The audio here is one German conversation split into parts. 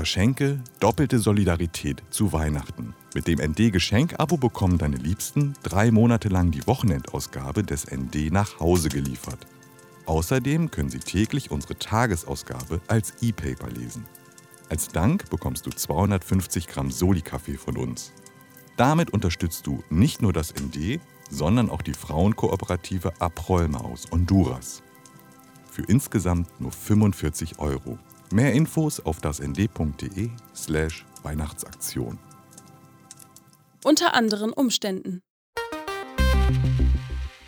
Verschenke doppelte Solidarität zu Weihnachten. Mit dem ND Geschenk-Abo bekommen deine Liebsten drei Monate lang die Wochenendausgabe des ND nach Hause geliefert. Außerdem können sie täglich unsere Tagesausgabe als E-Paper lesen. Als Dank bekommst du 250 Gramm Soli-Kaffee von uns. Damit unterstützt du nicht nur das ND, sondern auch die Frauenkooperative Aprollma aus Honduras. Für insgesamt nur 45 Euro. Mehr Infos auf dasnd.de slash Weihnachtsaktion. Unter anderen Umständen.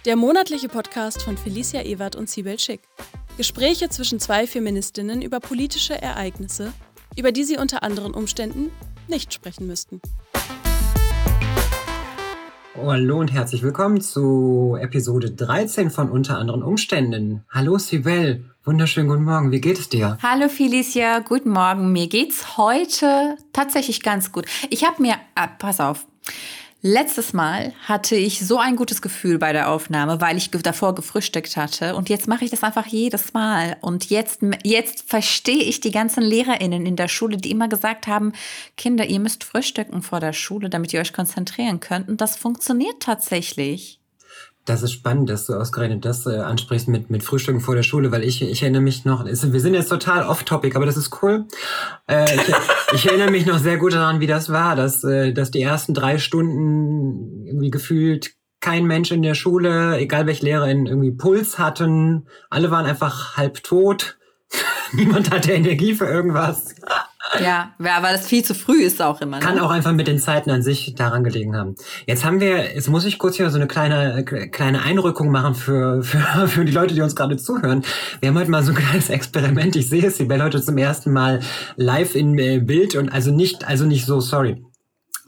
Der monatliche Podcast von Felicia Ewert und Sibel Schick. Gespräche zwischen zwei Feministinnen über politische Ereignisse, über die sie unter anderen Umständen nicht sprechen müssten. Hallo und herzlich willkommen zu Episode 13 von Unter anderen Umständen. Hallo Sibel, wunderschönen guten Morgen, wie geht es dir? Hallo Felicia, guten Morgen. Mir geht's heute tatsächlich ganz gut. Ich habe mir, ah, pass auf, Letztes Mal hatte ich so ein gutes Gefühl bei der Aufnahme, weil ich davor gefrühstückt hatte. Und jetzt mache ich das einfach jedes Mal. Und jetzt, jetzt verstehe ich die ganzen LehrerInnen in der Schule, die immer gesagt haben, Kinder, ihr müsst frühstücken vor der Schule, damit ihr euch konzentrieren könnt. Und das funktioniert tatsächlich. Das ist spannend, dass du ausgerechnet das äh, ansprichst mit, mit Frühstücken vor der Schule, weil ich, ich erinnere mich noch, wir sind jetzt total off-topic, aber das ist cool. Äh, ich, ich, erinnere mich noch sehr gut daran, wie das war, dass, äh, dass die ersten drei Stunden irgendwie gefühlt kein Mensch in der Schule, egal welche Lehrerin, irgendwie Puls hatten. Alle waren einfach halb tot. Niemand hatte Energie für irgendwas. Ja, aber das viel zu früh ist auch immer. Ne? Kann auch einfach mit den Zeiten an sich daran gelegen haben. Jetzt haben wir, jetzt muss ich kurz hier so eine kleine, kleine Einrückung machen für, für, für die Leute, die uns gerade zuhören. Wir haben heute mal so ein kleines Experiment. Ich sehe es, die Bell heute zum ersten Mal live in äh, Bild und also nicht, also nicht so, sorry.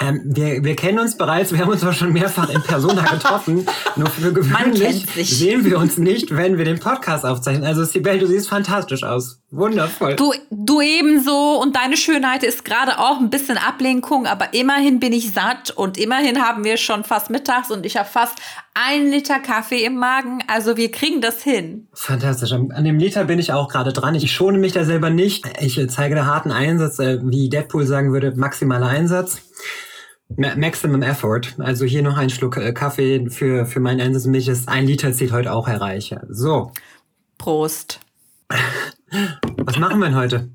Ähm, wir, wir kennen uns bereits, wir haben uns auch schon mehrfach in Persona getroffen. Nur für gewöhnlich sehen wir uns nicht, wenn wir den Podcast aufzeichnen. Also Sibel, du siehst fantastisch aus. Wundervoll. Du, du ebenso und deine Schönheit ist gerade auch ein bisschen Ablenkung, aber immerhin bin ich satt und immerhin haben wir schon fast mittags und ich habe fast ein Liter Kaffee im Magen. Also wir kriegen das hin. Fantastisch. An dem Liter bin ich auch gerade dran. Ich schone mich da selber nicht. Ich zeige da harten Einsatz, äh, wie Deadpool sagen würde, maximaler Einsatz. Maximum Effort. Also hier noch ein Schluck äh, Kaffee für, für meinen Einsatz. Mich ist ein Liter zählt heute auch erreiche. So. Prost. Was machen wir denn heute?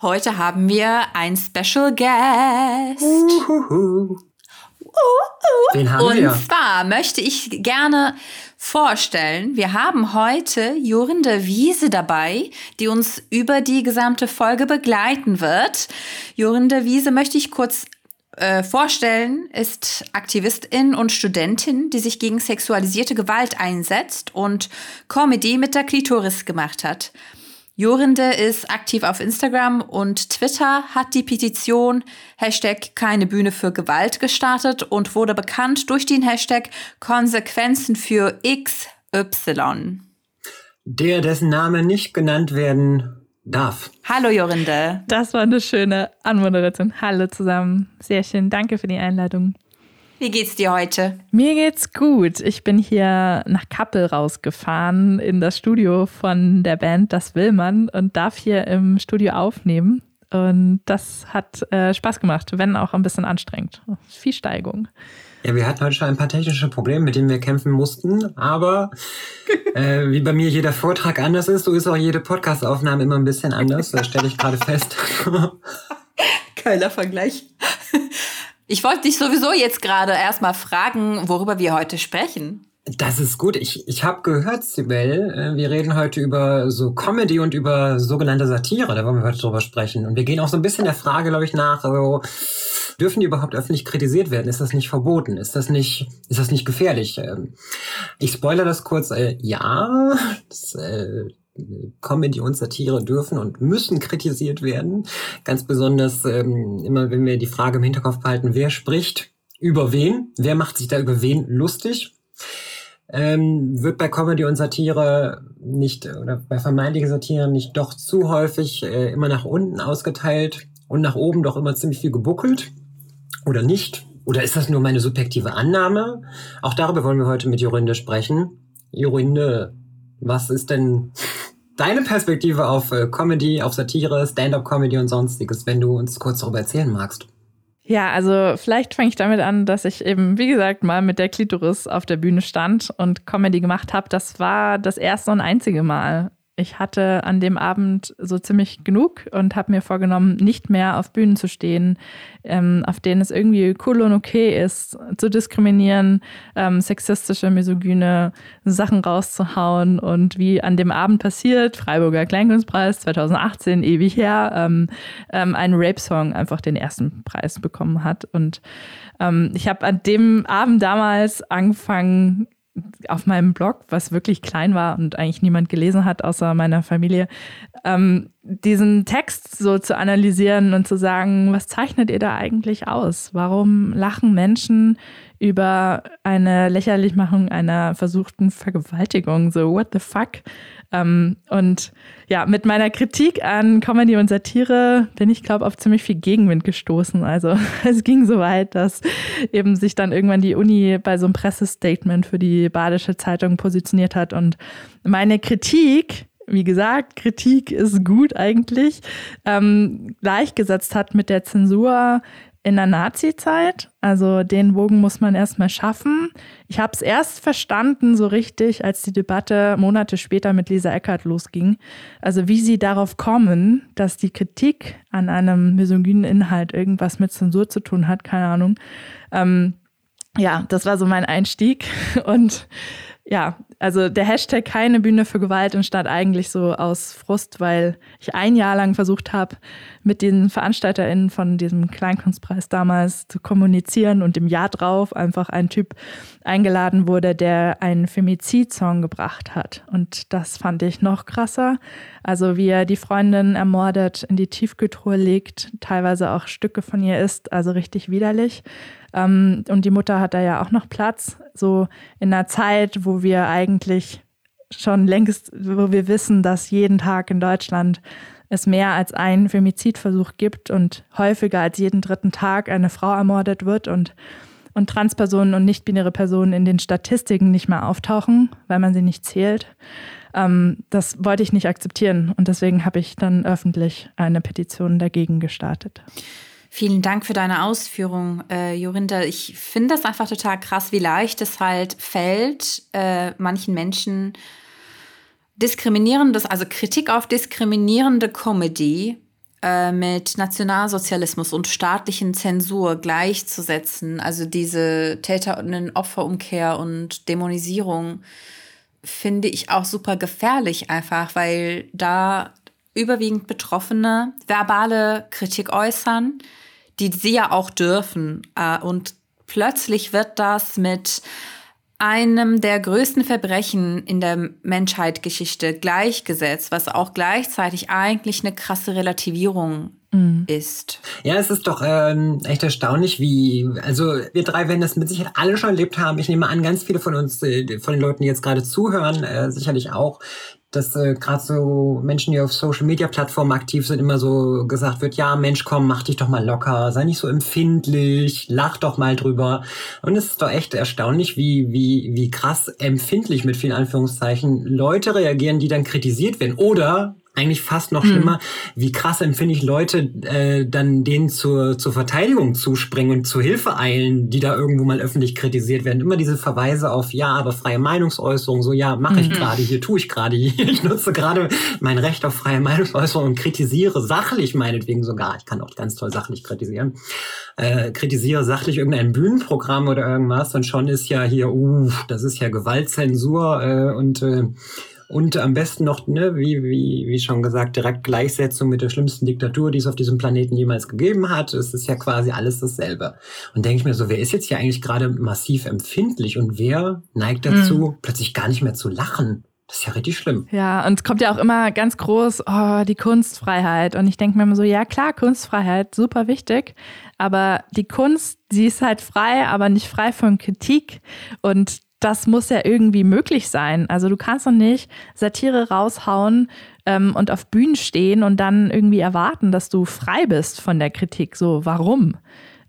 Heute haben wir ein Special Guest. Uhuhu. Den haben Und wir. zwar möchte ich gerne vorstellen, wir haben heute Jorinde Wiese dabei, die uns über die gesamte Folge begleiten wird. Jorinde Wiese möchte ich kurz äh, vorstellen, ist Aktivistin und Studentin, die sich gegen sexualisierte Gewalt einsetzt und Comedy mit der Klitoris gemacht hat. Jorinde ist aktiv auf Instagram und Twitter, hat die Petition Hashtag keine Bühne für Gewalt gestartet und wurde bekannt durch den Hashtag Konsequenzen für XY. Der, dessen Name nicht genannt werden darf. Hallo Jorinde. Das war eine schöne Anmoderation. Hallo zusammen. Sehr schön. Danke für die Einladung. Wie geht's dir heute? Mir geht's gut. Ich bin hier nach Kappel rausgefahren in das Studio von der Band Das Will man und darf hier im Studio aufnehmen. Und das hat äh, Spaß gemacht, wenn auch ein bisschen anstrengend. Viel Steigung. Ja, wir hatten heute schon ein paar technische Probleme, mit denen wir kämpfen mussten, aber äh, wie bei mir jeder Vortrag anders ist, so ist auch jede Podcastaufnahme immer ein bisschen anders. Das stelle ich gerade fest. Kölner Vergleich. Ich wollte dich sowieso jetzt gerade erstmal fragen, worüber wir heute sprechen. Das ist gut. Ich, ich habe gehört, Sibel, äh, wir reden heute über so Comedy und über sogenannte Satire. Da wollen wir heute drüber sprechen. Und wir gehen auch so ein bisschen der Frage, glaube ich, nach, also, dürfen die überhaupt öffentlich kritisiert werden? Ist das nicht verboten? Ist das nicht, ist das nicht gefährlich? Ähm, ich spoilere das kurz. Äh, ja, das, äh, Comedy und Satire dürfen und müssen kritisiert werden. Ganz besonders ähm, immer, wenn wir die Frage im Hinterkopf behalten, wer spricht über wen, wer macht sich da über wen lustig. Ähm, wird bei Comedy und Satire nicht oder bei vermeintlichen Satire nicht doch zu häufig äh, immer nach unten ausgeteilt und nach oben doch immer ziemlich viel gebuckelt oder nicht? Oder ist das nur meine subjektive Annahme? Auch darüber wollen wir heute mit Jorinde sprechen. Jorinde, was ist denn deine Perspektive auf äh, Comedy, auf Satire, Stand-up-Comedy und sonstiges, wenn du uns kurz darüber erzählen magst. Ja, also vielleicht fange ich damit an, dass ich eben, wie gesagt, mal mit der Klitoris auf der Bühne stand und Comedy gemacht habe. Das war das erste und einzige Mal ich hatte an dem Abend so ziemlich genug und habe mir vorgenommen, nicht mehr auf Bühnen zu stehen, ähm, auf denen es irgendwie cool und okay ist, zu diskriminieren, ähm, sexistische, misogyne Sachen rauszuhauen. Und wie an dem Abend passiert, Freiburger Kleinkunstpreis 2018, ewig her, ähm, ähm, ein Rape-Song einfach den ersten Preis bekommen hat. Und ähm, ich habe an dem Abend damals angefangen, auf meinem Blog, was wirklich klein war und eigentlich niemand gelesen hat, außer meiner Familie, ähm, diesen Text so zu analysieren und zu sagen, was zeichnet ihr da eigentlich aus? Warum lachen Menschen über eine Lächerlichmachung einer versuchten Vergewaltigung? So, what the fuck? Ähm, und ja, mit meiner Kritik an Comedy und Satire bin ich, glaube auf ziemlich viel Gegenwind gestoßen. Also es ging so weit, dass eben sich dann irgendwann die Uni bei so einem Pressestatement für die Badische Zeitung positioniert hat. Und meine Kritik wie gesagt, Kritik ist gut eigentlich, ähm, gleichgesetzt hat mit der Zensur in der Nazi-Zeit. Also den Bogen muss man erstmal schaffen. Ich habe es erst verstanden, so richtig, als die Debatte Monate später mit Lisa Eckert losging. Also wie sie darauf kommen, dass die Kritik an einem misogynen Inhalt irgendwas mit Zensur zu tun hat, keine Ahnung. Ähm, ja, das war so mein Einstieg. Und ja, also der Hashtag keine Bühne für Gewalt entstand eigentlich so aus Frust, weil ich ein Jahr lang versucht habe, mit den VeranstalterInnen von diesem Kleinkunstpreis damals zu kommunizieren und im Jahr drauf einfach ein Typ eingeladen wurde, der einen Femizid-Song gebracht hat. Und das fand ich noch krasser. Also wie er die Freundin ermordet, in die Tiefkühltruhe legt, teilweise auch Stücke von ihr isst, also richtig widerlich. Ähm, und die Mutter hat da ja auch noch Platz, so in einer Zeit, wo wir eigentlich schon längst, wo wir wissen, dass jeden Tag in Deutschland es mehr als einen Femizidversuch gibt und häufiger als jeden dritten Tag eine Frau ermordet wird und, und Transpersonen und nicht-binäre Personen in den Statistiken nicht mehr auftauchen, weil man sie nicht zählt. Ähm, das wollte ich nicht akzeptieren und deswegen habe ich dann öffentlich eine Petition dagegen gestartet. Vielen Dank für deine Ausführung, äh, Jorinda. Ich finde das einfach total krass, wie leicht es halt fällt, äh, manchen Menschen diskriminierendes, also Kritik auf diskriminierende Comedy äh, mit Nationalsozialismus und staatlichen Zensur gleichzusetzen. Also diese Täter- und Opferumkehr und Dämonisierung finde ich auch super gefährlich einfach, weil da überwiegend Betroffene verbale Kritik äußern die sie ja auch dürfen. Äh, und plötzlich wird das mit einem der größten Verbrechen in der Menschheitsgeschichte gleichgesetzt, was auch gleichzeitig eigentlich eine krasse Relativierung mhm. ist. Ja, es ist doch ähm, echt erstaunlich, wie, also wir drei werden das mit Sicherheit alle schon erlebt haben. Ich nehme an, ganz viele von uns, äh, von den Leuten, die jetzt gerade zuhören, äh, sicherlich auch, dass äh, gerade so Menschen, die auf Social Media Plattformen aktiv sind, immer so gesagt wird, ja, Mensch, komm, mach dich doch mal locker, sei nicht so empfindlich, lach doch mal drüber. Und es ist doch echt erstaunlich, wie, wie, wie krass empfindlich mit vielen Anführungszeichen Leute reagieren, die dann kritisiert werden. Oder eigentlich fast noch hm. schlimmer, mhm. wie krass empfinde ich Leute äh, dann denen zur, zur Verteidigung zuspringen und zur Hilfe eilen, die da irgendwo mal öffentlich kritisiert werden. Immer diese Verweise auf, ja, aber freie Meinungsäußerung, so, ja, mache ich mhm. gerade hier, tue ich gerade hier. Ich nutze gerade mein Recht auf freie Meinungsäußerung und kritisiere sachlich meinetwegen sogar. Ich kann auch ganz toll sachlich kritisieren. Äh, kritisiere sachlich irgendein Bühnenprogramm oder irgendwas und schon ist ja hier, uh, das ist ja Gewaltzensur äh, und äh, und am besten noch, ne, wie, wie, wie schon gesagt, direkt Gleichsetzung mit der schlimmsten Diktatur, die es auf diesem Planeten jemals gegeben hat. Es ist ja quasi alles dasselbe. Und denke ich mir so, wer ist jetzt hier eigentlich gerade massiv empfindlich und wer neigt dazu, mhm. plötzlich gar nicht mehr zu lachen? Das ist ja richtig schlimm. Ja, und es kommt ja auch immer ganz groß, oh, die Kunstfreiheit. Und ich denke mir immer so, ja klar, Kunstfreiheit, super wichtig. Aber die Kunst, sie ist halt frei, aber nicht frei von Kritik. Und das muss ja irgendwie möglich sein. Also du kannst doch nicht Satire raushauen ähm, und auf Bühnen stehen und dann irgendwie erwarten, dass du frei bist von der Kritik. So, warum?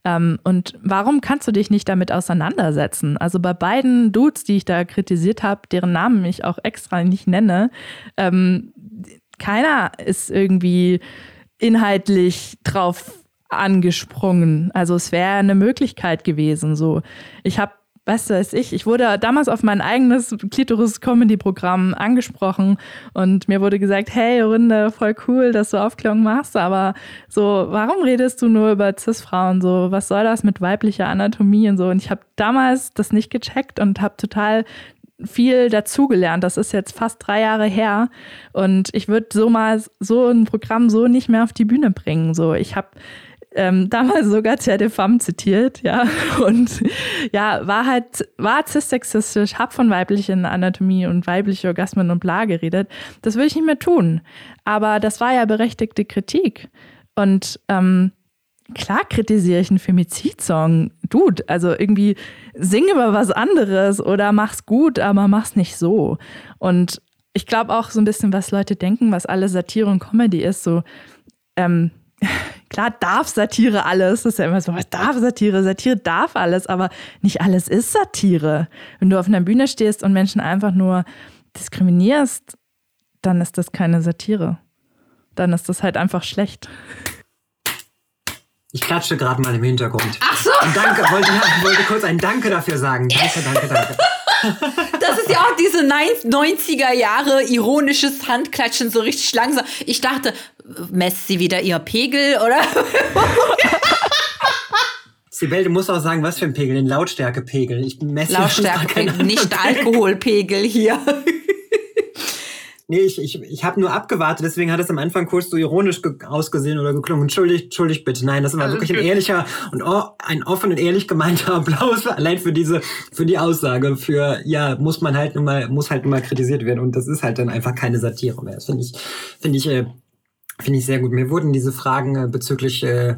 Ähm, und warum kannst du dich nicht damit auseinandersetzen? Also bei beiden Dudes, die ich da kritisiert habe, deren Namen ich auch extra nicht nenne, ähm, keiner ist irgendwie inhaltlich drauf angesprungen. Also es wäre eine Möglichkeit gewesen. So, ich habe du, als ich, ich wurde damals auf mein eigenes Klitoris-Comedy-Programm angesprochen und mir wurde gesagt, hey Runde, voll cool, dass du Aufklärung machst, aber so, warum redest du nur über Cis-Frauen? So, was soll das mit weiblicher Anatomie und so? Und ich habe damals das nicht gecheckt und habe total viel dazugelernt. Das ist jetzt fast drei Jahre her und ich würde so mal so ein Programm so nicht mehr auf die Bühne bringen. So, ich habe ähm, damals sogar ZDFAM zitiert, ja, und ja, war halt, war cissexistisch, hab von weiblichen Anatomie und weibliche Orgasmen und bla geredet. Das will ich nicht mehr tun. Aber das war ja berechtigte Kritik. Und ähm, klar kritisiere ich einen Femizidsong. Dude, also irgendwie sing über was anderes oder mach's gut, aber mach's nicht so. Und ich glaube auch so ein bisschen, was Leute denken, was alle Satire und Comedy ist, so, ähm, klar darf Satire alles. Das ist ja immer so, was darf Satire? Satire darf alles, aber nicht alles ist Satire. Wenn du auf einer Bühne stehst und Menschen einfach nur diskriminierst, dann ist das keine Satire. Dann ist das halt einfach schlecht. Ich klatsche gerade mal im Hintergrund. Ach so. Und danke, wollte, wollte kurz ein Danke dafür sagen. Danke, danke, danke. Das ist ja auch diese 90er Jahre ironisches Handklatschen so richtig langsam. Ich dachte, messt sie wieder ihr Pegel oder? Sibel, du musst auch sagen, was für ein Pegel, den Lautstärkepegel. Ich messe Lautstärkepegel, nicht Alkoholpegel hier. Nee, ich, ich, ich habe nur abgewartet, deswegen hat es am Anfang kurz so ironisch ausgesehen oder geklungen. Entschuldigt, entschuldigt bitte. Nein, das war Alles wirklich ein ehrlicher und oh, ein offen und ehrlich gemeinter Applaus allein für diese, für die Aussage. Für ja, muss man halt nun mal, muss halt nun mal kritisiert werden und das ist halt dann einfach keine Satire mehr. Das finde ich, finde ich, äh, finde ich sehr gut. Mir wurden diese Fragen äh, bezüglich äh,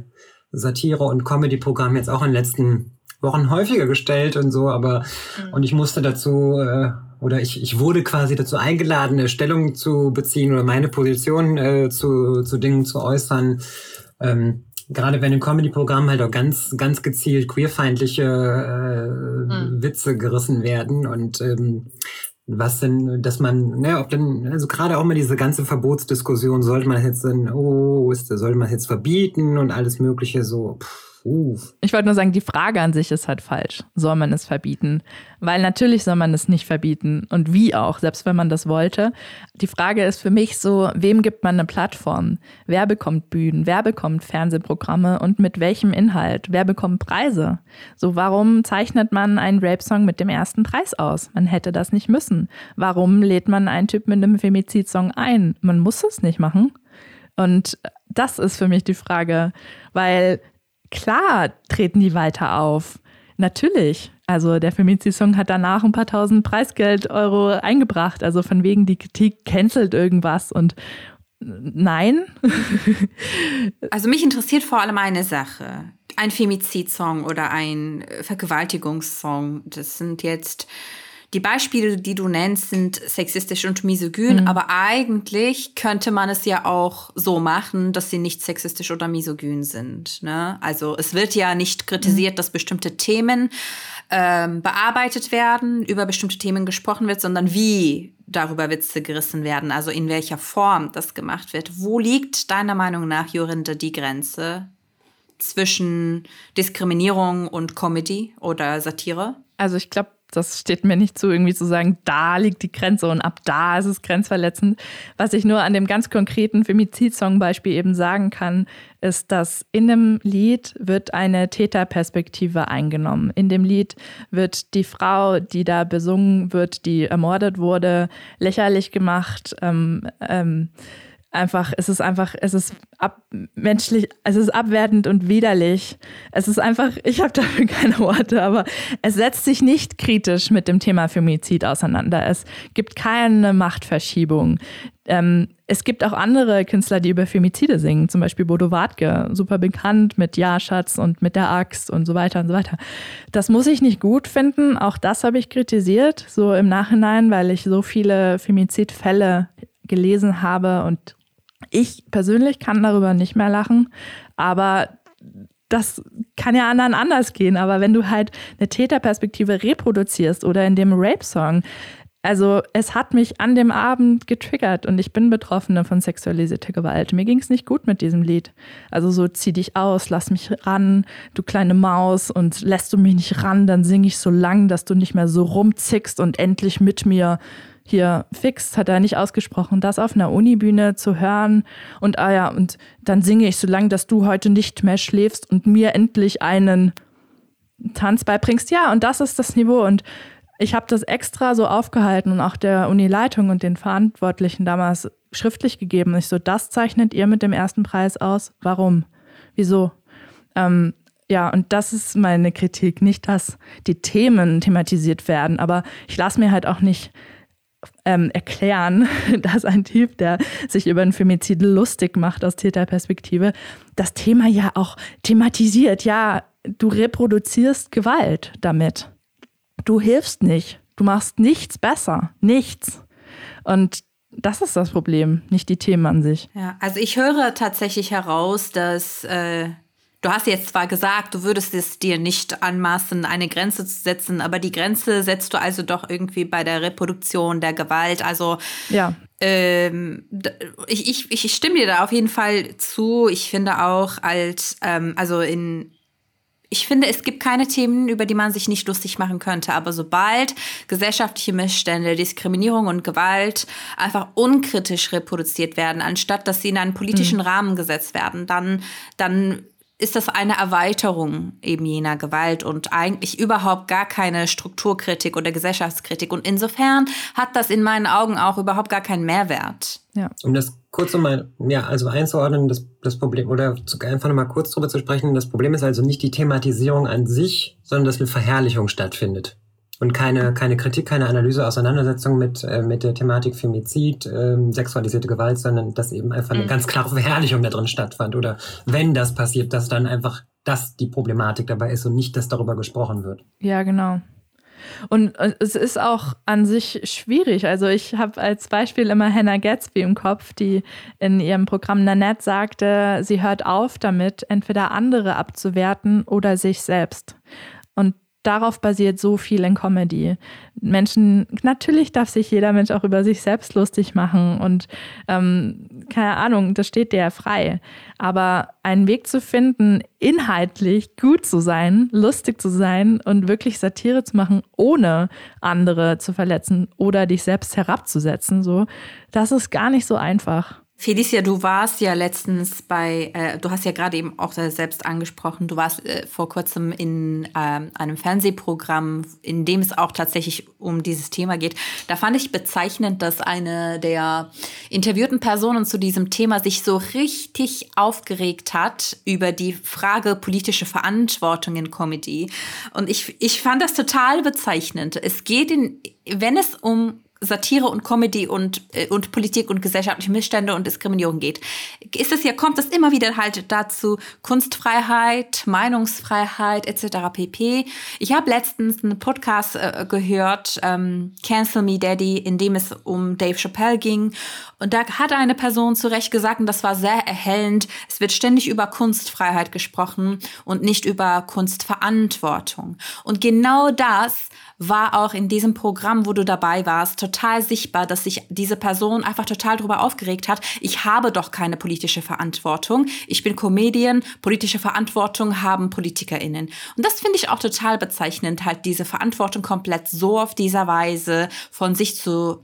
Satire und Comedy-Programm jetzt auch in den letzten Wochen häufiger gestellt und so, aber mhm. und ich musste dazu äh, oder ich, ich wurde quasi dazu eingeladen, eine Stellung zu beziehen oder meine Position äh, zu, zu Dingen zu äußern. Ähm, gerade wenn im Comedy-Programm halt auch ganz, ganz gezielt queerfeindliche äh, mhm. Witze gerissen werden und ähm, was denn, dass man, ne, ob denn, also gerade auch mal diese ganze Verbotsdiskussion, sollte man jetzt dann, oh, ist, sollte man jetzt verbieten und alles Mögliche so, pff, Uh. Ich wollte nur sagen, die Frage an sich ist halt falsch. Soll man es verbieten? Weil natürlich soll man es nicht verbieten. Und wie auch, selbst wenn man das wollte. Die Frage ist für mich so, wem gibt man eine Plattform? Wer bekommt Bühnen? Wer bekommt Fernsehprogramme? Und mit welchem Inhalt? Wer bekommt Preise? So, warum zeichnet man einen Rape-Song mit dem ersten Preis aus? Man hätte das nicht müssen. Warum lädt man einen Typ mit einem Femizid-Song ein? Man muss es nicht machen. Und das ist für mich die Frage, weil Klar treten die weiter auf. Natürlich. Also der Femizid-Song hat danach ein paar tausend Preisgeld-Euro eingebracht. Also von wegen die Kritik cancelt irgendwas und nein. also mich interessiert vor allem eine Sache. Ein Femizid-Song oder ein Vergewaltigungssong, das sind jetzt die Beispiele, die du nennst, sind sexistisch und misogyn, mhm. aber eigentlich könnte man es ja auch so machen, dass sie nicht sexistisch oder misogyn sind. Ne? Also es wird ja nicht kritisiert, mhm. dass bestimmte Themen ähm, bearbeitet werden, über bestimmte Themen gesprochen wird, sondern wie darüber Witze gerissen werden, also in welcher Form das gemacht wird. Wo liegt deiner Meinung nach, Jorinde, die Grenze zwischen Diskriminierung und Comedy oder Satire? Also ich glaube, das steht mir nicht zu, irgendwie zu sagen, da liegt die Grenze und ab da ist es grenzverletzend. Was ich nur an dem ganz konkreten Femizid-Song-Beispiel eben sagen kann, ist, dass in dem Lied wird eine Täterperspektive eingenommen. In dem Lied wird die Frau, die da besungen wird, die ermordet wurde, lächerlich gemacht. Ähm, ähm, einfach, es ist einfach, es ist ab, menschlich, es ist abwertend und widerlich. Es ist einfach, ich habe dafür keine Worte, aber es setzt sich nicht kritisch mit dem Thema Femizid auseinander. Es gibt keine Machtverschiebung. Ähm, es gibt auch andere Künstler, die über Femizide singen, zum Beispiel Bodo Wartke, super bekannt mit Ja, Schatz und mit der Axt und so weiter und so weiter. Das muss ich nicht gut finden, auch das habe ich kritisiert, so im Nachhinein, weil ich so viele Femizidfälle gelesen habe und ich persönlich kann darüber nicht mehr lachen, aber das kann ja anderen anders gehen. Aber wenn du halt eine Täterperspektive reproduzierst oder in dem Rape-Song, Also es hat mich an dem Abend getriggert und ich bin Betroffene von sexualisierter Gewalt. Mir ging es nicht gut mit diesem Lied. Also so zieh dich aus, lass mich ran, du kleine Maus und lässt du mich nicht ran, dann singe ich so lang, dass du nicht mehr so rumzickst und endlich mit mir hier fix, hat er nicht ausgesprochen, das auf einer Unibühne zu hören und ah ja, und dann singe ich so lang, dass du heute nicht mehr schläfst und mir endlich einen Tanz beibringst. Ja, und das ist das Niveau und ich habe das extra so aufgehalten und auch der Unileitung und den Verantwortlichen damals schriftlich gegeben. Ich so, das zeichnet ihr mit dem ersten Preis aus. Warum? Wieso? Ähm, ja, und das ist meine Kritik. Nicht, dass die Themen thematisiert werden, aber ich lasse mir halt auch nicht ähm, erklären, dass ein Typ, der sich über ein Femizid lustig macht aus Täterperspektive, das Thema ja auch thematisiert. Ja, du reproduzierst Gewalt damit du hilfst nicht. Du machst nichts besser. Nichts. Und das ist das Problem, nicht die Themen an sich. Ja, also ich höre tatsächlich heraus, dass äh, du hast jetzt zwar gesagt, du würdest es dir nicht anmaßen, eine Grenze zu setzen, aber die Grenze setzt du also doch irgendwie bei der Reproduktion der Gewalt. Also ja. Ähm, ich, ich, ich stimme dir da auf jeden Fall zu. Ich finde auch als, ähm, also in ich finde, es gibt keine Themen, über die man sich nicht lustig machen könnte. Aber sobald gesellschaftliche Missstände, Diskriminierung und Gewalt einfach unkritisch reproduziert werden, anstatt dass sie in einen politischen mhm. Rahmen gesetzt werden, dann, dann ist das eine Erweiterung eben jener Gewalt und eigentlich überhaupt gar keine Strukturkritik oder Gesellschaftskritik. Und insofern hat das in meinen Augen auch überhaupt gar keinen Mehrwert. Ja. Um das kurz nochmal, ja, also einzuordnen, das, das Problem, oder zu, einfach nochmal kurz drüber zu sprechen, das Problem ist also nicht die Thematisierung an sich, sondern dass eine Verherrlichung stattfindet und keine, keine Kritik, keine Analyse, Auseinandersetzung mit, äh, mit der Thematik Femizid, äh, sexualisierte Gewalt, sondern dass eben einfach eine mhm. ganz klare Verherrlichung da drin stattfand. Oder wenn das passiert, dass dann einfach das die Problematik dabei ist und nicht, dass darüber gesprochen wird. Ja, genau. Und äh, es ist auch an sich schwierig. Also ich habe als Beispiel immer Hannah Gatsby im Kopf, die in ihrem Programm Nanette sagte, sie hört auf damit, entweder andere abzuwerten oder sich selbst. Darauf basiert so viel in Comedy. Menschen, natürlich darf sich jeder Mensch auch über sich selbst lustig machen und ähm, keine Ahnung, das steht dir frei. Aber einen Weg zu finden, inhaltlich gut zu sein, lustig zu sein und wirklich Satire zu machen, ohne andere zu verletzen oder dich selbst herabzusetzen, so, das ist gar nicht so einfach. Felicia, du warst ja letztens bei, äh, du hast ja gerade eben auch selbst angesprochen, du warst äh, vor kurzem in äh, einem Fernsehprogramm, in dem es auch tatsächlich um dieses Thema geht. Da fand ich bezeichnend, dass eine der interviewten Personen zu diesem Thema sich so richtig aufgeregt hat über die Frage politische Verantwortung in Comedy. Und ich, ich fand das total bezeichnend. Es geht in, wenn es um Satire und Comedy und, äh, und Politik und gesellschaftliche Missstände und Diskriminierung geht, ist es ja, kommt es immer wieder halt dazu, Kunstfreiheit, Meinungsfreiheit etc. pp. Ich habe letztens einen Podcast äh, gehört, ähm, Cancel Me Daddy, in dem es um Dave Chappelle ging. Und da hat eine Person zu Recht gesagt, und das war sehr erhellend, es wird ständig über Kunstfreiheit gesprochen und nicht über Kunstverantwortung. Und genau das war auch in diesem Programm, wo du dabei warst, total sichtbar, dass sich diese Person einfach total darüber aufgeregt hat. Ich habe doch keine politische Verantwortung. Ich bin Comedian. Politische Verantwortung haben PolitikerInnen. Und das finde ich auch total bezeichnend, halt diese Verantwortung komplett so auf dieser Weise von sich zu,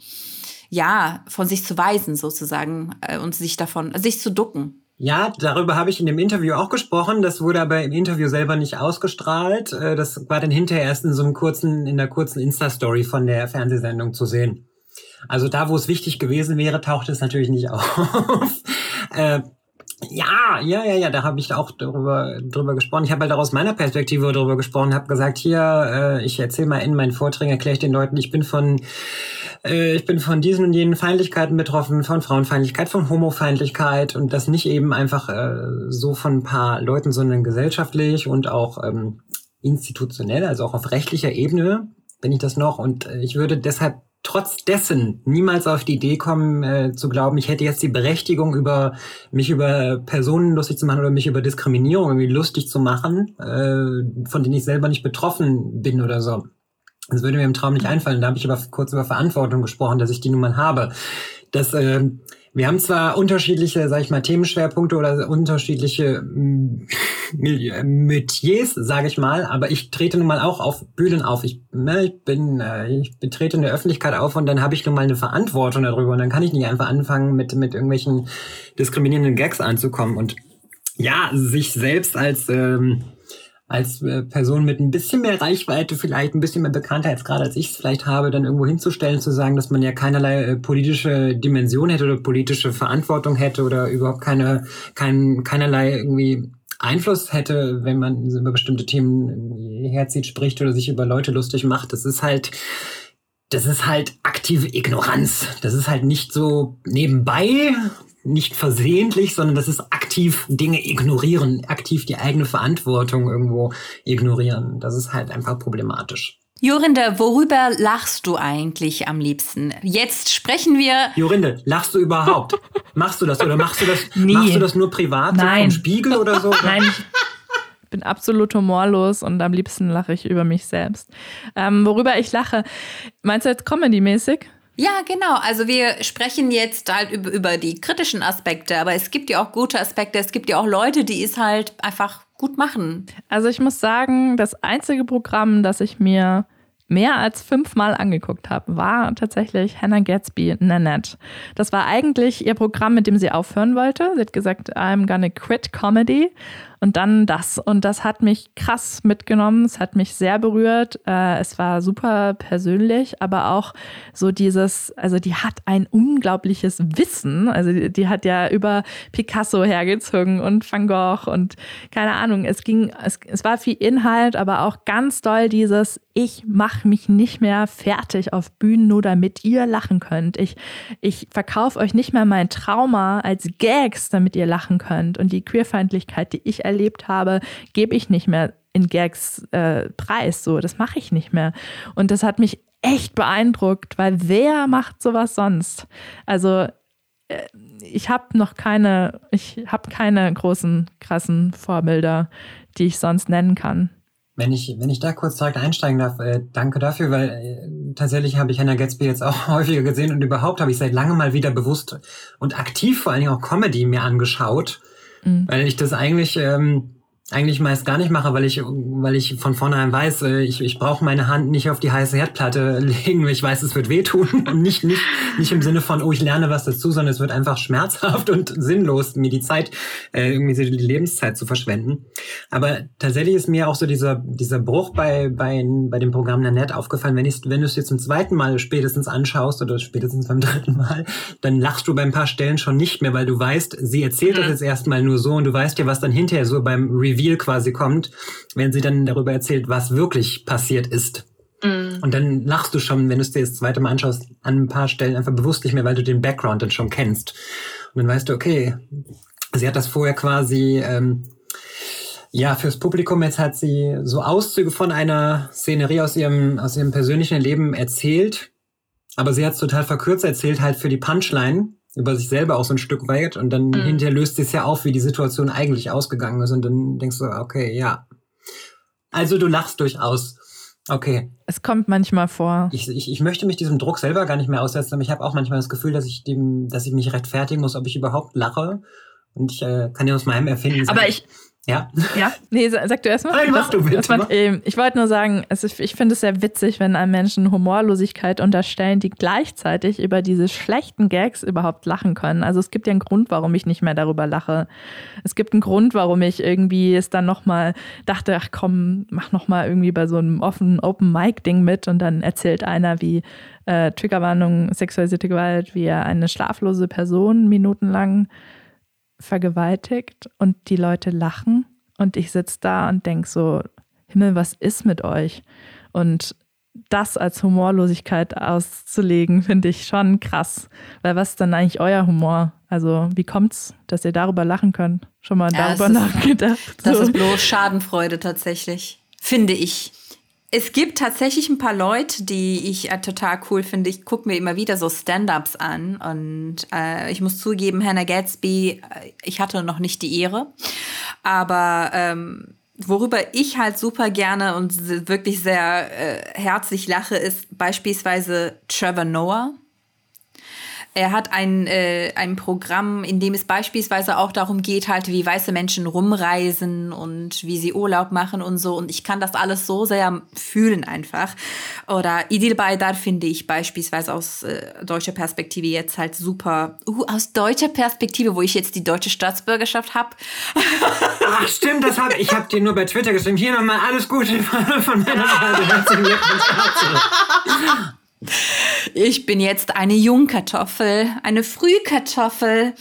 ja, von sich zu weisen sozusagen äh, und sich davon, sich zu ducken. Ja, darüber habe ich in dem Interview auch gesprochen. Das wurde aber im Interview selber nicht ausgestrahlt. Äh, das war dann hinterher erst in so einem kurzen, in der kurzen Insta-Story von der Fernsehsendung zu sehen. Also da, wo es wichtig gewesen wäre, taucht es natürlich nicht auf. äh, ja, ja, ja, ja, da habe ich auch darüber, drüber gesprochen. Ich habe halt auch aus meiner Perspektive darüber gesprochen, habe gesagt, hier, äh, ich erzähle mal in meinen Vorträgen, erkläre ich den Leuten, ich bin von, äh, ich bin von diesen und jenen Feindlichkeiten betroffen, von Frauenfeindlichkeit, von Homofeindlichkeit und das nicht eben einfach äh, so von ein paar Leuten, sondern gesellschaftlich und auch ähm, institutionell, also auch auf rechtlicher Ebene bin ich das noch und äh, ich würde deshalb trotz dessen niemals auf die Idee kommen, äh, zu glauben, ich hätte jetzt die Berechtigung, über mich über Personen lustig zu machen oder mich über Diskriminierung irgendwie lustig zu machen, äh, von denen ich selber nicht betroffen bin oder so. Das würde mir im Traum nicht einfallen. Da habe ich aber kurz über Verantwortung gesprochen, dass ich die nun mal habe. Das, äh, wir haben zwar unterschiedliche, sag ich mal, Themenschwerpunkte oder unterschiedliche mm, Metiers, sage ich mal, aber ich trete nun mal auch auf Bühnen auf. Ich, ne, ich bin, äh, ich betrete in der Öffentlichkeit auf und dann habe ich nun mal eine Verantwortung darüber und dann kann ich nicht einfach anfangen mit mit irgendwelchen diskriminierenden Gags anzukommen und ja, sich selbst als ähm, als äh, Person mit ein bisschen mehr Reichweite, vielleicht ein bisschen mehr Bekanntheitsgrad, als ich es vielleicht habe, dann irgendwo hinzustellen, zu sagen, dass man ja keinerlei äh, politische Dimension hätte oder politische Verantwortung hätte oder überhaupt keine, kein, keinerlei irgendwie Einfluss hätte, wenn man über bestimmte Themen herzieht, spricht oder sich über Leute lustig macht. Das ist halt, das ist halt aktive Ignoranz. Das ist halt nicht so nebenbei nicht versehentlich, sondern das ist aktiv Dinge ignorieren, aktiv die eigene Verantwortung irgendwo ignorieren. Das ist halt einfach problematisch. Jorinde, worüber lachst du eigentlich am liebsten? Jetzt sprechen wir. Jorinde, lachst du überhaupt? machst du das oder machst du das, Nie. machst du das nur privat, Nein. so vom Spiegel oder so? Nein, ich bin absolut humorlos und am liebsten lache ich über mich selbst. Ähm, worüber ich lache, meinst du jetzt comedy-mäßig? Ja, genau. Also wir sprechen jetzt halt über, die kritischen Aspekte, aber es gibt ja auch gute Aspekte. Es gibt ja auch Leute, die es halt einfach gut machen. Also ich muss sagen, das einzige Programm, das ich mir mehr als fünfmal angeguckt habe, war tatsächlich Hannah Gatsby Nanette. Das war eigentlich ihr Programm, mit dem sie aufhören wollte. Sie hat gesagt, I'm gonna quit Comedy. Und dann das. Und das hat mich krass mitgenommen. Es hat mich sehr berührt. Äh, es war super persönlich, aber auch so dieses, also die hat ein unglaubliches Wissen. Also die, die hat ja über Picasso hergezogen und Van Gogh und keine Ahnung. Es ging, es, es war viel Inhalt, aber auch ganz doll dieses, ich mache mich nicht mehr fertig auf Bühnen, nur damit ihr lachen könnt. Ich, ich verkaufe euch nicht mehr mein Trauma als Gags, damit ihr lachen könnt. Und die Queerfeindlichkeit, die ich erlebe, erlebt habe, gebe ich nicht mehr in Gags äh, preis. So, das mache ich nicht mehr. Und das hat mich echt beeindruckt, weil wer macht sowas sonst? Also äh, ich habe noch keine, ich habe keine großen, krassen Vorbilder, die ich sonst nennen kann. Wenn ich, wenn ich da kurz direkt einsteigen darf, äh, danke dafür, weil äh, tatsächlich habe ich Hannah Gatsby jetzt auch häufiger gesehen und überhaupt habe ich seit langem mal wieder bewusst und aktiv vor allen Dingen auch Comedy mir angeschaut Mhm. Weil ich das eigentlich ähm, eigentlich meist gar nicht mache, weil ich, weil ich von vornherein weiß, äh, ich, ich brauche meine Hand nicht auf die heiße Herdplatte legen, weil ich weiß, es wird wehtun. Und nicht, nicht, nicht im Sinne von, oh, ich lerne was dazu, sondern es wird einfach schmerzhaft und sinnlos, mir die Zeit, äh, irgendwie die Lebenszeit zu verschwenden. Aber tatsächlich ist mir auch so dieser, dieser Bruch bei, bei, bei dem Programm Net aufgefallen, wenn, ich, wenn du es dir zum zweiten Mal spätestens anschaust oder spätestens beim dritten Mal, dann lachst du bei ein paar Stellen schon nicht mehr, weil du weißt, sie erzählt mhm. das jetzt erstmal nur so und du weißt ja, was dann hinterher so beim Review Reveal quasi kommt, wenn sie dann darüber erzählt, was wirklich passiert ist. Mhm. Und dann lachst du schon, wenn du es dir das zweite Mal anschaust, an ein paar Stellen einfach bewusst nicht mehr, weil du den Background dann schon kennst. Und dann weißt du, okay, sie hat das vorher quasi, ähm, ja, fürs Publikum jetzt hat sie so Auszüge von einer Szenerie aus ihrem, aus ihrem persönlichen Leben erzählt. Aber sie hat es total verkürzt erzählt, halt für die Punchline über sich selber auch so ein Stück weit und dann mhm. hinterher löst es ja auf, wie die Situation eigentlich ausgegangen ist und dann denkst du, okay, ja. Also du lachst durchaus. Okay. Es kommt manchmal vor. Ich, ich, ich möchte mich diesem Druck selber gar nicht mehr aussetzen, aber ich habe auch manchmal das Gefühl, dass ich dem, dass ich mich rechtfertigen muss, ob ich überhaupt lache. Und ich äh, kann ja aus meinem Erfinden sagen. Aber ich, ja. Ja. Nee, sag du erstmal. Nein, mach du bitte. Man, äh, ich wollte nur sagen, es ist, ich finde es sehr witzig, wenn einem Menschen Humorlosigkeit unterstellen, die gleichzeitig über diese schlechten Gags überhaupt lachen können. Also es gibt ja einen Grund, warum ich nicht mehr darüber lache. Es gibt einen Grund, warum ich irgendwie es dann nochmal dachte, ach komm, mach nochmal irgendwie bei so einem offenen Open-Mic-Ding mit und dann erzählt einer, wie äh, Triggerwarnung, sexualisierte Gewalt, wie er eine schlaflose Person minutenlang vergewaltigt und die Leute lachen und ich sitze da und denke so, Himmel, was ist mit euch? Und das als Humorlosigkeit auszulegen, finde ich schon krass. Weil was ist dann eigentlich euer Humor? Also, wie kommt's, dass ihr darüber lachen könnt? Schon mal ja, darüber nachgedacht? Ist, das ist bloß Schadenfreude tatsächlich, finde ich. Es gibt tatsächlich ein paar Leute, die ich äh, total cool finde. Ich gucke mir immer wieder so Stand-ups an und äh, ich muss zugeben, Hannah Gatsby, äh, ich hatte noch nicht die Ehre, aber ähm, worüber ich halt super gerne und wirklich sehr äh, herzlich lache, ist beispielsweise Trevor Noah. Er hat ein, äh, ein Programm, in dem es beispielsweise auch darum geht, halt, wie weiße Menschen rumreisen und wie sie Urlaub machen und so. Und ich kann das alles so sehr fühlen einfach. Oder Idil Baydar finde ich beispielsweise aus äh, deutscher Perspektive jetzt halt super. Uh, aus deutscher Perspektive, wo ich jetzt die deutsche Staatsbürgerschaft habe. Ach stimmt, das hab, ich habe dir nur bei Twitter geschrieben. Hier nochmal alles Gute von meiner Seite. Herzlichen Glückwunsch ich bin jetzt eine Jungkartoffel, eine Frühkartoffel.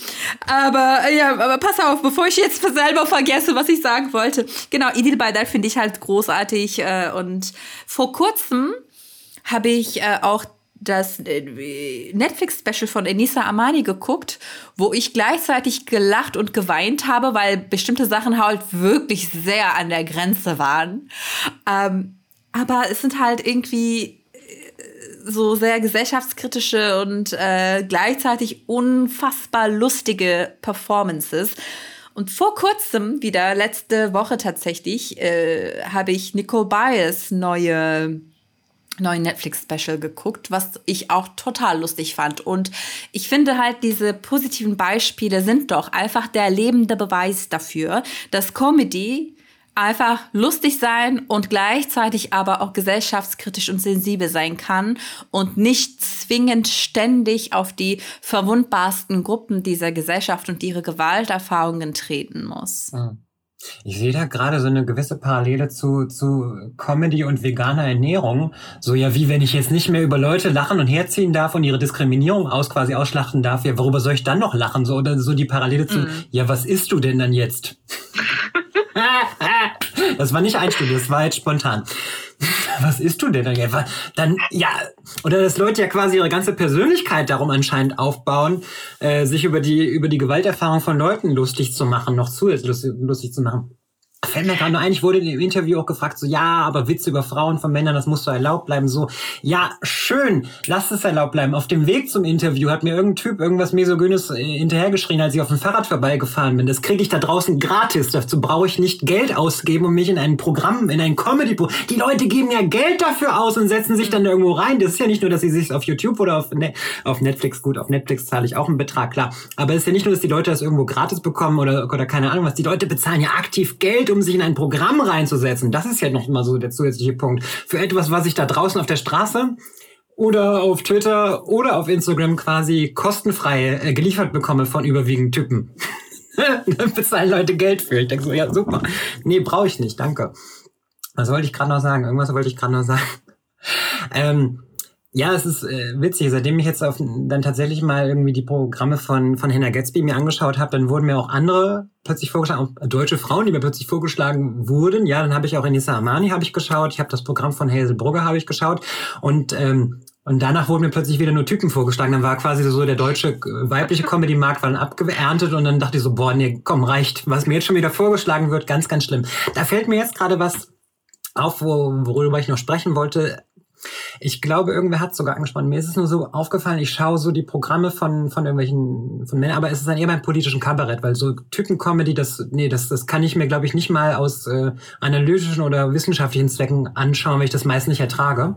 Aber ja, aber pass auf, bevor ich jetzt selber vergesse, was ich sagen wollte. Genau, Idil Baydar finde ich halt großartig. Äh, und vor kurzem habe ich äh, auch das äh, Netflix-Special von Enisa Amani geguckt, wo ich gleichzeitig gelacht und geweint habe, weil bestimmte Sachen halt wirklich sehr an der Grenze waren. Ähm, aber es sind halt irgendwie so sehr gesellschaftskritische und äh, gleichzeitig unfassbar lustige Performances. Und vor kurzem, wieder letzte Woche tatsächlich, äh, habe ich Nicole Bias neue neuen Netflix-Special geguckt, was ich auch total lustig fand. Und ich finde halt, diese positiven Beispiele sind doch einfach der lebende Beweis dafür, dass Comedy einfach lustig sein und gleichzeitig aber auch gesellschaftskritisch und sensibel sein kann und nicht zwingend ständig auf die verwundbarsten Gruppen dieser Gesellschaft und ihre Gewalterfahrungen treten muss. Hm. Ich sehe da gerade so eine gewisse Parallele zu, zu Comedy und veganer Ernährung. So ja, wie wenn ich jetzt nicht mehr über Leute lachen und herziehen darf und ihre Diskriminierung aus quasi ausschlachten darf, ja, worüber soll ich dann noch lachen? So, oder so die Parallele zu, mm. ja, was isst du denn dann jetzt? das war nicht einstudiert, das war jetzt spontan. Was isst du denn dann? Dann, ja, oder dass Leute ja quasi ihre ganze Persönlichkeit darum anscheinend aufbauen, äh, sich über die, über die Gewalterfahrung von Leuten lustig zu machen, noch zusätzlich lustig zu machen fällt mir gerade nur ein, ich wurde dem Interview auch gefragt, so, ja, aber Witze über Frauen von Männern, das muss so erlaubt bleiben. So, ja, schön, lass es erlaubt bleiben. Auf dem Weg zum Interview hat mir irgendein Typ irgendwas Mesogynes äh, hinterhergeschrien, als ich auf dem Fahrrad vorbeigefahren bin. Das kriege ich da draußen gratis. Dazu brauche ich nicht Geld ausgeben, um mich in ein Programm, in ein comedy -Pro Die Leute geben ja Geld dafür aus und setzen sich dann irgendwo rein. Das ist ja nicht nur, dass sie sich auf YouTube oder auf, ne auf Netflix, gut, auf Netflix zahle ich auch einen Betrag, klar. Aber es ist ja nicht nur, dass die Leute das irgendwo gratis bekommen oder, oder keine Ahnung was. Die Leute bezahlen ja aktiv Geld, um sich in ein Programm reinzusetzen, das ist ja noch mal so der zusätzliche Punkt. Für etwas, was ich da draußen auf der Straße oder auf Twitter oder auf Instagram quasi kostenfrei äh, geliefert bekomme von überwiegend Typen. Dann bezahlen Leute Geld für. Ich denke so, ja, super. Nee, brauche ich nicht, danke. Was wollte ich gerade noch sagen? Irgendwas wollte ich gerade noch sagen. ähm, ja, es ist äh, witzig. Seitdem ich jetzt auf, dann tatsächlich mal irgendwie die Programme von, von Hannah Gatsby mir angeschaut habe, dann wurden mir auch andere plötzlich vorgeschlagen, auch deutsche Frauen, die mir plötzlich vorgeschlagen wurden. Ja, dann habe ich auch Enisa Amani habe ich geschaut. Ich habe das Programm von Hazel Brugger habe ich geschaut. Und ähm, und danach wurden mir plötzlich wieder nur Typen vorgeschlagen. Dann war quasi so der deutsche äh, weibliche Comedy-Markt war dann abgeerntet und dann dachte ich so, boah, nee, komm, reicht. Was mir jetzt schon wieder vorgeschlagen wird, ganz, ganz schlimm. Da fällt mir jetzt gerade was auf, wo, worüber ich noch sprechen wollte. Ich glaube, irgendwer hat sogar angesprochen. Mir ist es nur so aufgefallen, ich schaue so die Programme von, von irgendwelchen, von Männern, aber es ist dann eher beim politischen Kabarett, weil so Typen-Comedy, das, nee, das, das kann ich mir, glaube ich, nicht mal aus äh, analytischen oder wissenschaftlichen Zwecken anschauen, weil ich das meist nicht ertrage.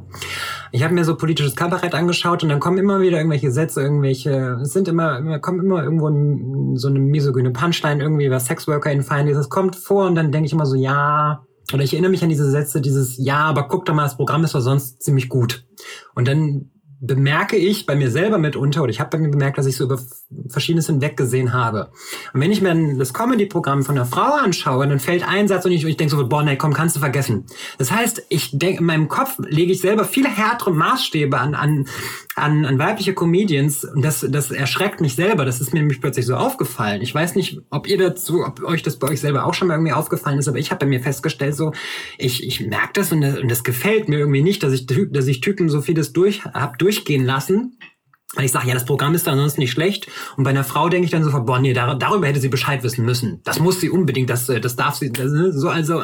Ich habe mir so politisches Kabarett angeschaut und dann kommen immer wieder irgendwelche Sätze, irgendwelche, es sind immer, immer kommt immer irgendwo ein, so eine misogyne Punchline, irgendwie was Sexworker in Feinde, das kommt vor und dann denke ich immer so, ja, oder ich erinnere mich an diese Sätze, dieses, ja, aber guck doch mal, das Programm ist doch sonst ziemlich gut. Und dann bemerke ich bei mir selber mitunter, oder ich habe bei mir bemerkt, dass ich so über Verschiedenes hinweggesehen habe. Und wenn ich mir das Comedy-Programm von einer Frau anschaue, dann fällt ein Satz und ich, ich denke so, boah, nee, komm, kannst du vergessen. Das heißt, ich denke, in meinem Kopf lege ich selber viele härtere Maßstäbe an, an, an, an weibliche Comedians und das, das erschreckt mich selber. Das ist mir nämlich plötzlich so aufgefallen. Ich weiß nicht, ob ihr dazu, ob euch das bei euch selber auch schon mal irgendwie aufgefallen ist, aber ich habe bei mir festgestellt, so, ich, ich merke das und, das und das gefällt mir irgendwie nicht, dass ich, dass ich Typen so vieles durch, hab durchgehen lassen ich sage, ja, das Programm ist ansonsten nicht schlecht. Und bei einer Frau denke ich dann sofort, boah, nee, dar darüber hätte sie Bescheid wissen müssen. Das muss sie unbedingt, das, äh, das darf sie. Das, so, also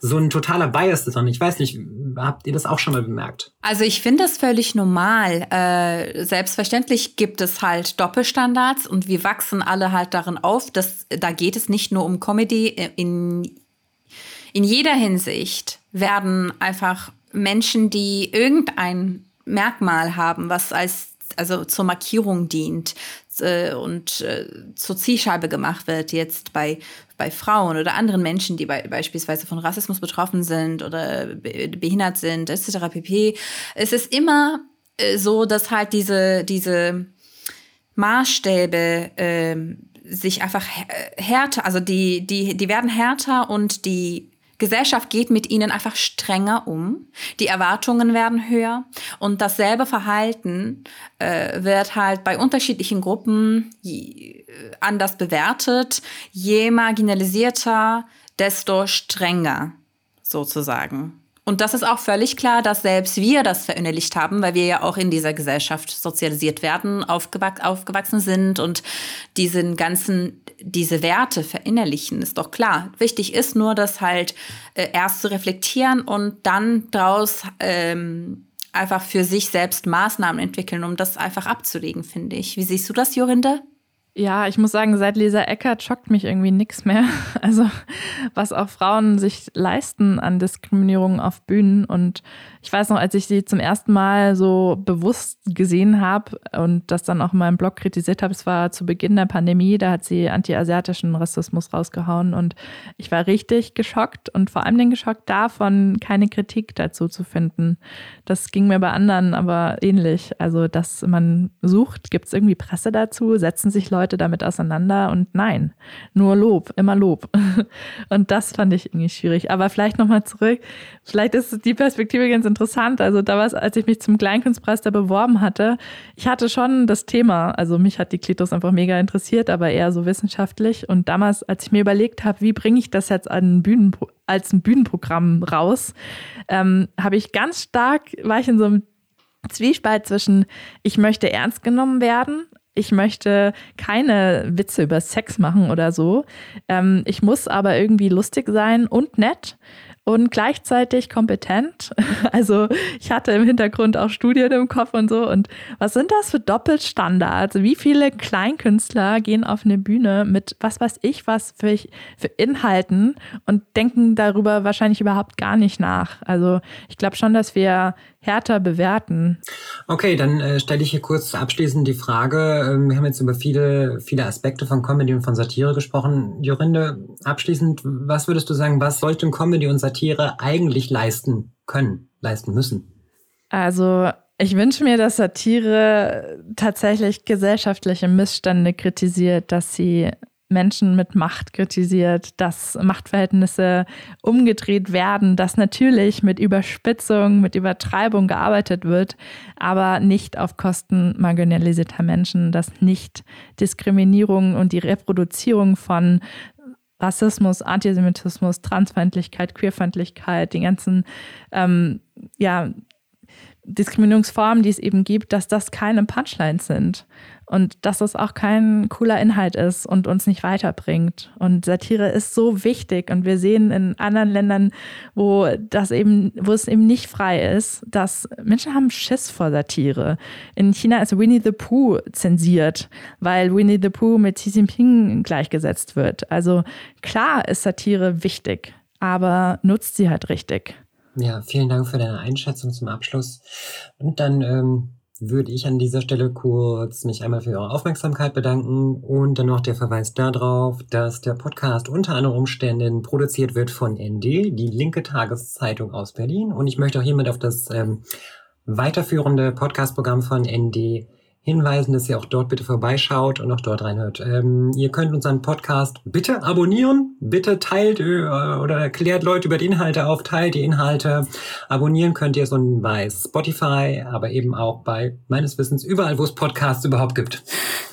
so ein totaler Bias ist dann. Ich weiß nicht, habt ihr das auch schon mal bemerkt? Also ich finde das völlig normal. Äh, selbstverständlich gibt es halt Doppelstandards und wir wachsen alle halt darin auf, dass da geht es nicht nur um Comedy in in jeder Hinsicht werden einfach Menschen, die irgendein Merkmal haben, was als also zur Markierung dient äh, und äh, zur Zielscheibe gemacht wird, jetzt bei, bei Frauen oder anderen Menschen, die bei, beispielsweise von Rassismus betroffen sind oder be behindert sind, etc. pp. Es ist immer äh, so, dass halt diese, diese Maßstäbe äh, sich einfach härter, also die, die, die werden härter und die Gesellschaft geht mit ihnen einfach strenger um. Die Erwartungen werden höher und dasselbe Verhalten äh, wird halt bei unterschiedlichen Gruppen je, äh, anders bewertet. Je marginalisierter, desto strenger sozusagen. Und das ist auch völlig klar, dass selbst wir das verinnerlicht haben, weil wir ja auch in dieser Gesellschaft sozialisiert werden, aufgewach aufgewachsen sind und diesen ganzen, diese Werte verinnerlichen, ist doch klar. Wichtig ist nur, das halt äh, erst zu reflektieren und dann daraus ähm, einfach für sich selbst Maßnahmen entwickeln, um das einfach abzulegen, finde ich. Wie siehst du das, Jorinde? Ja, ich muss sagen, seit Lisa Eckert schockt mich irgendwie nichts mehr. Also was auch Frauen sich leisten an Diskriminierung auf Bühnen. Und ich weiß noch, als ich sie zum ersten Mal so bewusst gesehen habe und das dann auch in meinem Blog kritisiert habe, es war zu Beginn der Pandemie, da hat sie anti-asiatischen Rassismus rausgehauen und ich war richtig geschockt und vor allem den geschockt davon, keine Kritik dazu zu finden. Das ging mir bei anderen aber ähnlich. Also, dass man sucht, gibt es irgendwie Presse dazu, setzen sich Leute damit auseinander und nein, nur Lob, immer Lob. Und das fand ich irgendwie schwierig. Aber vielleicht nochmal zurück, vielleicht ist die Perspektive ganz interessant. Also da war als ich mich zum Kleinkunstpreis da beworben hatte, ich hatte schon das Thema, also mich hat die Klitos einfach mega interessiert, aber eher so wissenschaftlich. Und damals, als ich mir überlegt habe, wie bringe ich das jetzt an Bühnen, als ein Bühnenprogramm raus, ähm, habe ich ganz stark, war ich in so einem Zwiespalt zwischen, ich möchte ernst genommen werden, ich möchte keine Witze über Sex machen oder so. Ähm, ich muss aber irgendwie lustig sein und nett und gleichzeitig kompetent. Also ich hatte im Hintergrund auch Studien im Kopf und so. Und was sind das für Doppelstandards? Wie viele Kleinkünstler gehen auf eine Bühne mit was weiß ich was für, für Inhalten und denken darüber wahrscheinlich überhaupt gar nicht nach. Also ich glaube schon, dass wir härter bewerten. Okay, dann äh, stelle ich hier kurz abschließend die Frage. Ähm, wir haben jetzt über viele, viele Aspekte von Comedy und von Satire gesprochen. Jorinde, abschließend, was würdest du sagen, was sollte Comedy und Satire eigentlich leisten können, leisten müssen? Also ich wünsche mir, dass Satire tatsächlich gesellschaftliche Missstände kritisiert, dass sie Menschen mit Macht kritisiert, dass Machtverhältnisse umgedreht werden, dass natürlich mit Überspitzung, mit Übertreibung gearbeitet wird, aber nicht auf Kosten marginalisierter Menschen, dass nicht Diskriminierung und die Reproduzierung von Rassismus, Antisemitismus, Transfeindlichkeit, Queerfeindlichkeit, die ganzen ähm, ja, Diskriminierungsformen, die es eben gibt, dass das keine Punchlines sind und dass es auch kein cooler Inhalt ist und uns nicht weiterbringt. Und Satire ist so wichtig und wir sehen in anderen Ländern, wo das eben, wo es eben nicht frei ist, dass Menschen haben Schiss vor Satire. In China ist Winnie the Pooh zensiert, weil Winnie the Pooh mit Xi Jinping gleichgesetzt wird. Also klar ist Satire wichtig, aber nutzt sie halt richtig. Ja, vielen Dank für deine Einschätzung zum Abschluss. Und dann ähm, würde ich an dieser Stelle kurz mich einmal für eure Aufmerksamkeit bedanken und dann noch der Verweis darauf, dass der Podcast unter anderen Umständen produziert wird von ND, die linke Tageszeitung aus Berlin. Und ich möchte auch hiermit auf das ähm, weiterführende Podcastprogramm von ND hinweisen, dass ihr auch dort bitte vorbeischaut und auch dort reinhört. Ähm, ihr könnt unseren Podcast bitte abonnieren, bitte teilt äh, oder erklärt Leute über die Inhalte auf, teilt die Inhalte. Abonnieren könnt ihr so bei Spotify, aber eben auch bei meines Wissens überall, wo es Podcasts überhaupt gibt.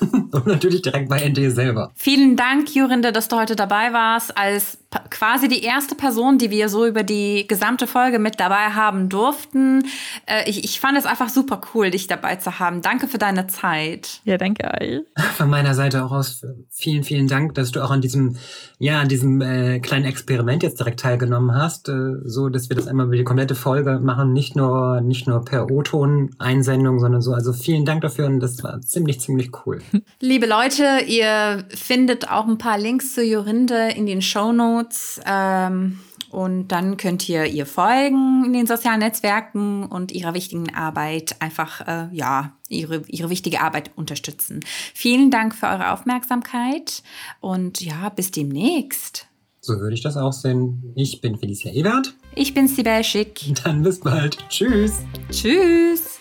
und natürlich direkt bei ND selber. Vielen Dank, Jurinde, dass du heute dabei warst als quasi die erste Person, die wir so über die gesamte Folge mit dabei haben durften. Äh, ich, ich fand es einfach super cool, dich dabei zu haben. Danke für deine Zeit. Ja, danke euch. Von meiner Seite auch aus vielen, vielen Dank, dass du auch an diesem, ja, an diesem äh, kleinen Experiment jetzt direkt teilgenommen hast, äh, so dass wir das einmal über die komplette Folge machen, nicht nur, nicht nur per O-Ton-Einsendung, sondern so. Also vielen Dank dafür und das war ziemlich, ziemlich cool. Liebe Leute, ihr findet auch ein paar Links zu Jorinde in den Show Notes. Ähm, Und dann könnt ihr ihr folgen in den sozialen Netzwerken und ihrer wichtigen Arbeit einfach, äh, ja, ihre, ihre wichtige Arbeit unterstützen. Vielen Dank für eure Aufmerksamkeit und ja, bis demnächst. So würde ich das auch sehen. Ich bin Felicia Ebert. Ich bin Sibel Schick. Dann bis bald. Tschüss. Tschüss.